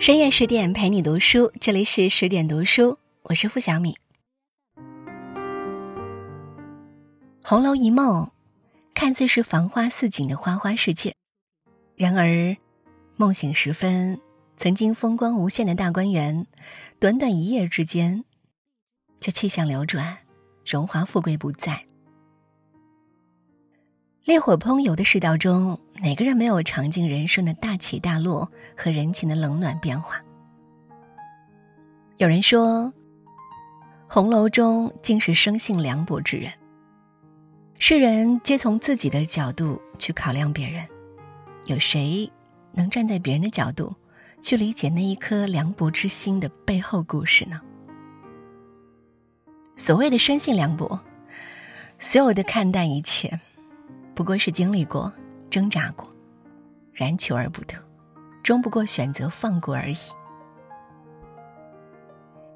深夜十点陪你读书，这里是十点读书，我是付小米。《红楼一梦》看似是繁花似锦的花花世界，然而梦醒时分，曾经风光无限的大观园，短短一夜之间，就气象流转，荣华富贵不在。烈火烹油的世道中，哪个人没有尝尽人生的大起大落和人情的冷暖变化？有人说，红楼中尽是生性凉薄之人。世人皆从自己的角度去考量别人，有谁能站在别人的角度去理解那一颗凉薄之心的背后故事呢？所谓的生性凉薄，所有的看淡一切。不过是经历过、挣扎过，然求而不得，终不过选择放过而已。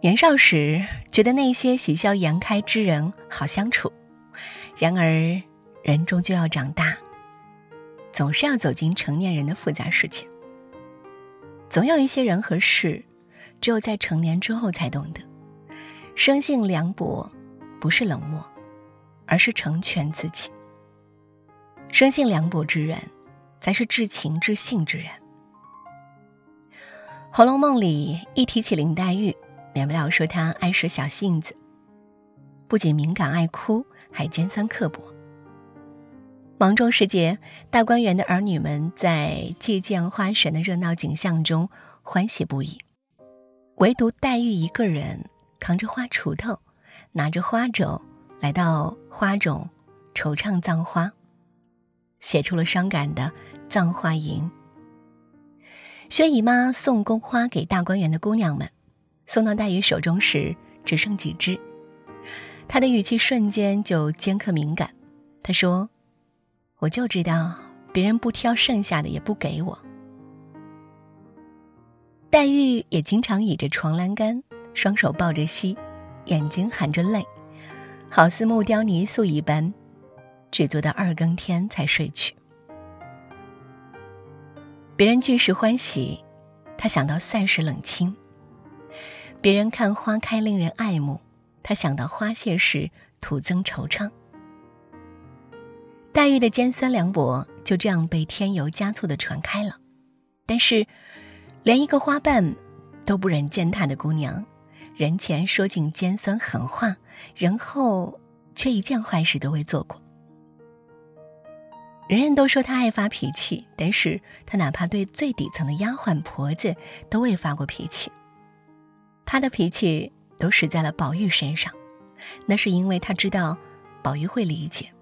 年少时觉得那些喜笑颜开之人好相处，然而人终究要长大，总是要走进成年人的复杂世界。总有一些人和事，只有在成年之后才懂得，生性凉薄，不是冷漠，而是成全自己。生性凉薄之人，才是至情至性之人。《红楼梦》里一提起林黛玉，免不了说她爱使小性子，不仅敏感爱哭，还尖酸刻薄。芒种时节，大观园的儿女们在祭见花神的热闹景象中欢喜不已，唯独黛玉一个人扛着花锄头，拿着花帚来到花冢，惆怅葬花。写出了伤感的《葬花吟》。薛姨妈送宫花给大观园的姑娘们，送到黛玉手中时只剩几枝，她的语气瞬间就尖刻敏感。她说：“我就知道别人不挑剩下的也不给我。”黛玉也经常倚着床栏杆，双手抱着膝，眼睛含着泪，好似木雕泥塑一般。只做到二更天才睡去。别人聚时欢喜，他想到散时冷清；别人看花开令人爱慕，他想到花谢时徒增惆怅。黛玉的尖酸凉薄就这样被添油加醋的传开了。但是，连一个花瓣都不忍践踏的姑娘，人前说尽尖酸狠话，人后却一件坏事都未做过。人人都说他爱发脾气，但是他哪怕对最底层的丫鬟婆子都未发过脾气。他的脾气都使在了宝玉身上，那是因为他知道宝玉会理解。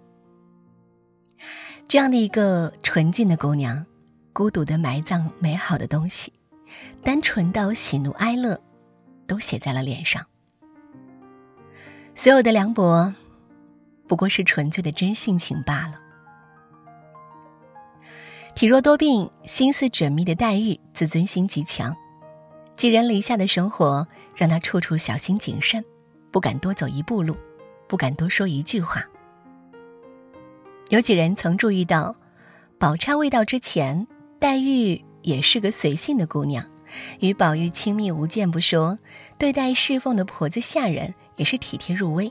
这样的一个纯净的姑娘，孤独的埋葬美好的东西，单纯到喜怒哀乐，都写在了脸上。所有的凉薄，不过是纯粹的真性情罢了。体弱多病、心思缜密的黛玉，自尊心极强，寄人篱下的生活让她处处小心谨慎，不敢多走一步路，不敢多说一句话。有几人曾注意到，宝钗未到之前，黛玉也是个随性的姑娘，与宝玉亲密无间不说，对待侍奉的婆子下人也是体贴入微。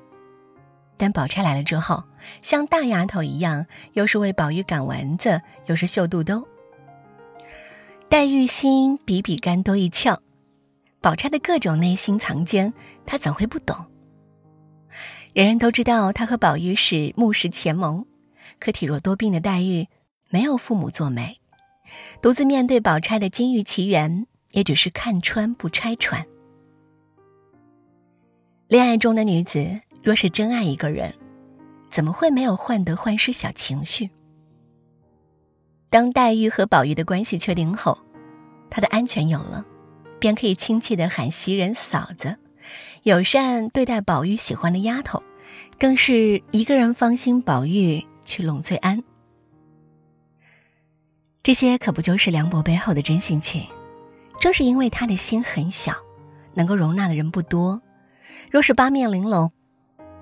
但宝钗来了之后，像大丫头一样，又是为宝玉赶蚊子，又是绣肚兜。黛玉心比比干多一窍，宝钗的各种内心藏奸，她怎会不懂？人人都知道她和宝玉是木石前盟，可体弱多病的黛玉没有父母做媒，独自面对宝钗的金玉奇缘，也只是看穿不拆穿。恋爱中的女子。若是真爱一个人，怎么会没有患得患失小情绪？当黛玉和宝玉的关系确定后，她的安全有了，便可以亲切的喊袭人嫂子，友善对待宝玉喜欢的丫头，更是一个人芳心宝玉去拢最安。这些可不就是梁博背后的真性情？正是因为他的心很小，能够容纳的人不多。若是八面玲珑。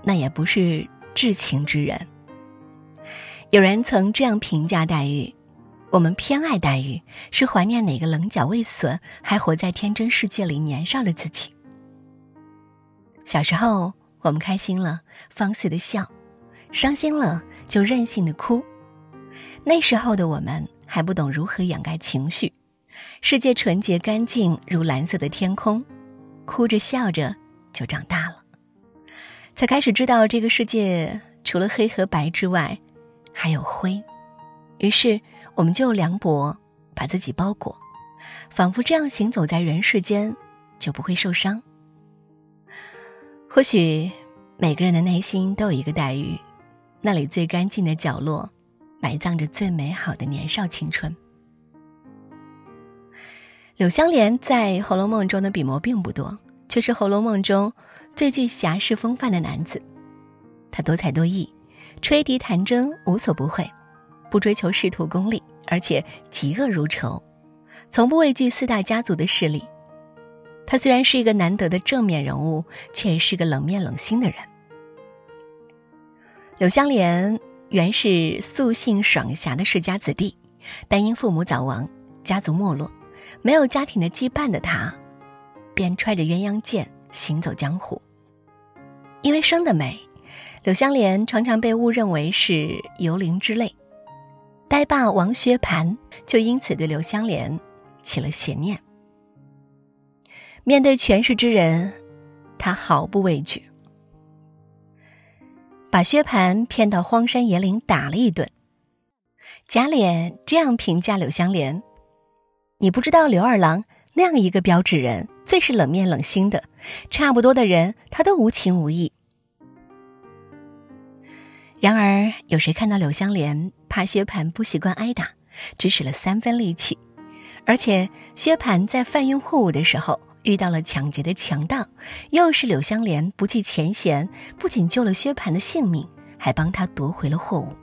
那也不是至情之人。有人曾这样评价黛玉：我们偏爱黛玉，是怀念哪个棱角未损、还活在天真世界里年少的自己。小时候，我们开心了放肆的笑，伤心了就任性的哭。那时候的我们还不懂如何掩盖情绪，世界纯洁干净如蓝色的天空，哭着笑着就长大了，才开始知道这个世界除了黑和白之外，还有灰。于是。我们就凉薄把自己包裹，仿佛这样行走在人世间就不会受伤。或许每个人的内心都有一个黛玉，那里最干净的角落，埋葬着最美好的年少青春。柳湘莲在《红楼梦》中的笔墨并不多，却是《红楼梦》中最具侠士风范的男子。他多才多艺，吹笛弹筝无所不会。不追求仕途功利，而且嫉恶如仇，从不畏惧四大家族的势力。他虽然是一个难得的正面人物，却也是个冷面冷心的人。柳湘莲原是素性爽侠的世家子弟，但因父母早亡，家族没落，没有家庭的羁绊的他，便揣着鸳鸯剑行走江湖。因为生得美，柳湘莲常常被误认为是游灵之类。呆霸王薛蟠就因此对柳香莲起了邪念。面对权势之人，他毫不畏惧，把薛蟠骗到荒山野岭打了一顿。贾琏这样评价柳香莲：“你不知道刘二郎那样一个标致人，最是冷面冷心的，差不多的人他都无情无义。”然而，有谁看到柳湘莲怕薛蟠不习惯挨打，只使了三分力气？而且，薛蟠在贩运货物的时候遇到了抢劫的强盗，又是柳湘莲不计前嫌，不仅救了薛蟠的性命，还帮他夺回了货物。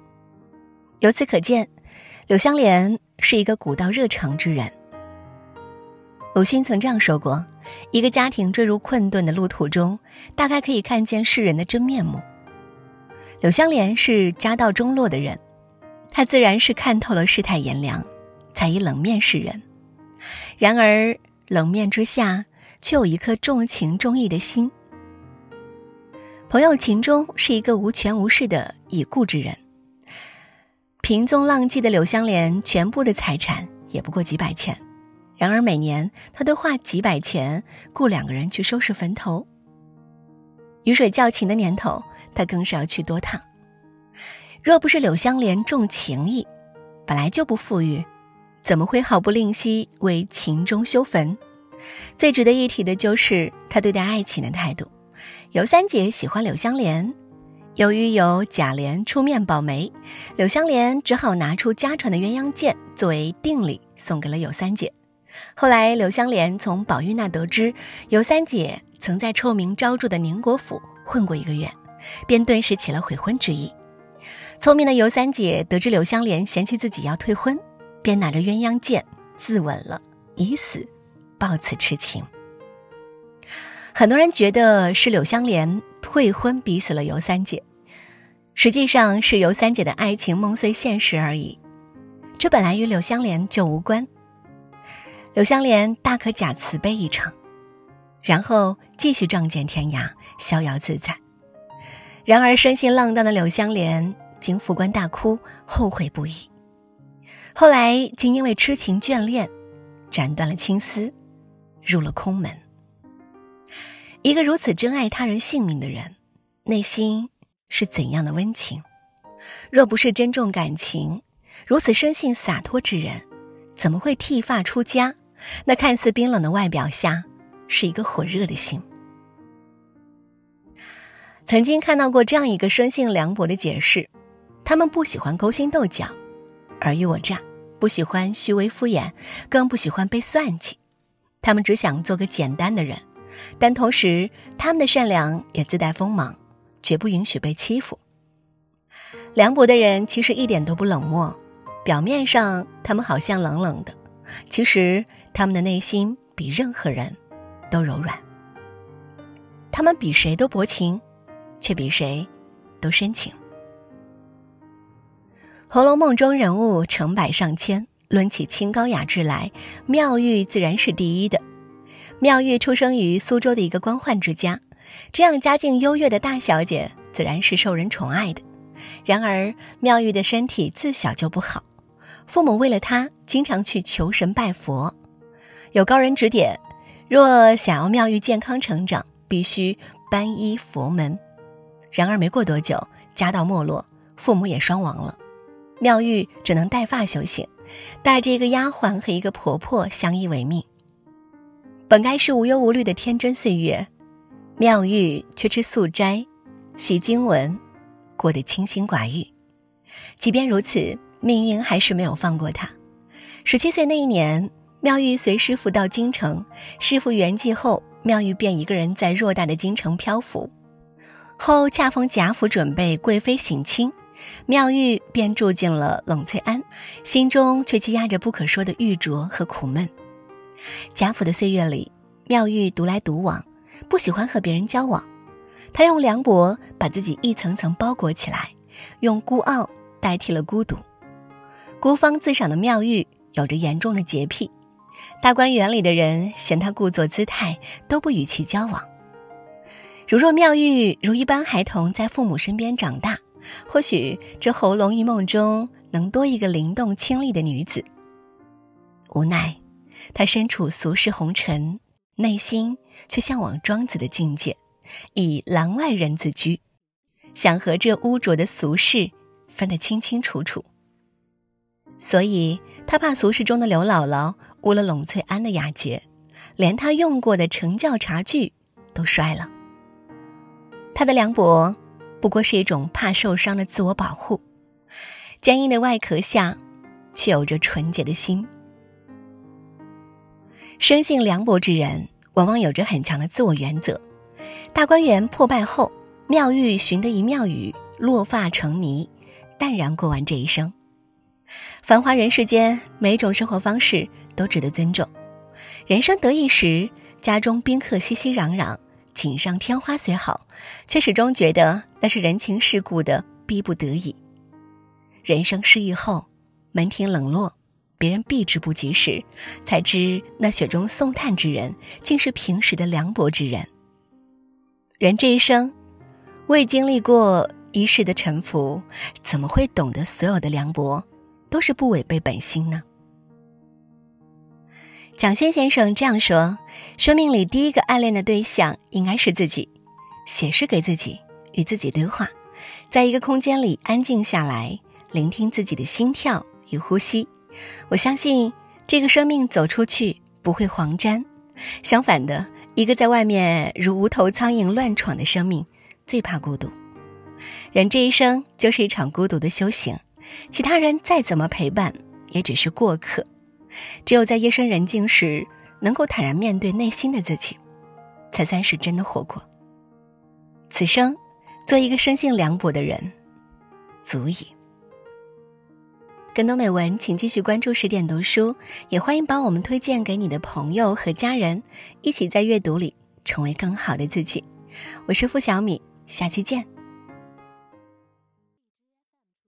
由此可见，柳湘莲是一个古道热肠之人。鲁迅曾这样说过：“一个家庭坠入困顿的路途中，大概可以看见世人的真面目。”柳湘莲是家道中落的人，她自然是看透了世态炎凉，才以冷面示人。然而冷面之下，却有一颗重情重义的心。朋友秦钟是一个无权无势的已故之人，平踪浪迹的柳湘莲全部的财产也不过几百钱，然而每年他都花几百钱雇两个人去收拾坟头。雨水较勤的年头。他更是要去多趟。若不是柳湘莲重情义，本来就不富裕，怎么会毫不吝惜为秦钟修坟？最值得一提的就是他对待爱情的态度。尤三姐喜欢柳湘莲，由于有贾琏出面保媒，柳湘莲只好拿出家传的鸳鸯剑作为定礼送给了尤三姐。后来，柳湘莲从宝玉那得知尤三姐曾在臭名昭著的宁国府混过一个月。便顿时起了悔婚之意。聪明的尤三姐得知柳湘莲嫌弃自己要退婚，便拿着鸳鸯剑自刎了，以死报此痴情。很多人觉得是柳湘莲退婚逼死了尤三姐，实际上是尤三姐的爱情梦碎现实而已。这本来与柳湘莲就无关。柳湘莲大可假慈悲一场，然后继续仗剑天涯，逍遥自在。然而，生性浪荡的柳湘莲经副官大哭，后悔不已。后来竟因为痴情眷恋，斩断了青丝，入了空门。一个如此珍爱他人性命的人，内心是怎样的温情？若不是珍重感情，如此生性洒脱之人，怎么会剃发出家？那看似冰冷的外表下，是一个火热的心。曾经看到过这样一个生性凉薄的解释：他们不喜欢勾心斗角、尔虞我诈，不喜欢虚伪敷衍，更不喜欢被算计。他们只想做个简单的人，但同时他们的善良也自带锋芒，绝不允许被欺负。凉薄的人其实一点都不冷漠，表面上他们好像冷冷的，其实他们的内心比任何人都柔软。他们比谁都薄情。却比谁都深情。《红楼梦》中人物成百上千，论起清高雅致来，妙玉自然是第一的。妙玉出生于苏州的一个官宦之家，这样家境优越的大小姐，自然是受人宠爱的。然而，妙玉的身体自小就不好，父母为了她，经常去求神拜佛。有高人指点，若想要妙玉健康成长，必须皈依佛门。然而没过多久，家道没落，父母也双亡了，妙玉只能带发修行，带着一个丫鬟和一个婆婆相依为命。本该是无忧无虑的天真岁月，妙玉却吃素斋，习经文，过得清心寡欲。即便如此，命运还是没有放过她。十七岁那一年，妙玉随师傅到京城，师傅圆寂后，妙玉便一个人在偌大的京城漂浮。后恰逢贾府准备贵妃省亲，妙玉便住进了冷翠庵，心中却积压着不可说的郁浊和苦闷。贾府的岁月里，妙玉独来独往，不喜欢和别人交往。她用凉薄把自己一层层包裹起来，用孤傲代替了孤独。孤芳自赏的妙玉有着严重的洁癖，大观园里的人嫌她故作姿态，都不与其交往。如若妙玉如一般孩童在父母身边长大，或许这喉咙一梦中能多一个灵动清丽的女子。无奈。她身处俗世红尘，内心却向往庄子的境界，以廊外人自居，想和这污浊的俗世分得清清楚楚。所以他怕俗世中的刘姥姥污了冷翠庵的雅洁，连他用过的成教茶具都摔了。他的凉薄，不过是一种怕受伤的自我保护，坚硬的外壳下，却有着纯洁的心。生性凉薄之人，往往有着很强的自我原则。大观园破败后，妙玉寻得一妙语，落发成泥，淡然过完这一生。繁华人世间，每种生活方式都值得尊重。人生得意时，家中宾客熙熙攘攘，锦上添花虽好，却始终觉得那是人情世故的逼不得已。人生失意后，门庭冷落。别人避之不及时，才知那雪中送炭之人，竟是平时的凉薄之人。人这一生，未经历过一世的沉浮，怎么会懂得所有的凉薄都是不违背本心呢？蒋勋先生这样说：生命里第一个暗恋的对象应该是自己，写诗给自己，与自己对话，在一个空间里安静下来，聆听自己的心跳与呼吸。我相信，这个生命走出去不会黄沾，相反的，一个在外面如无头苍蝇乱闯的生命，最怕孤独。人这一生就是一场孤独的修行，其他人再怎么陪伴，也只是过客。只有在夜深人静时，能够坦然面对内心的自己，才算是真的活过。此生，做一个生性凉薄的人，足矣。更多美文，请继续关注十点读书，也欢迎把我们推荐给你的朋友和家人，一起在阅读里成为更好的自己。我是付小米，下期见。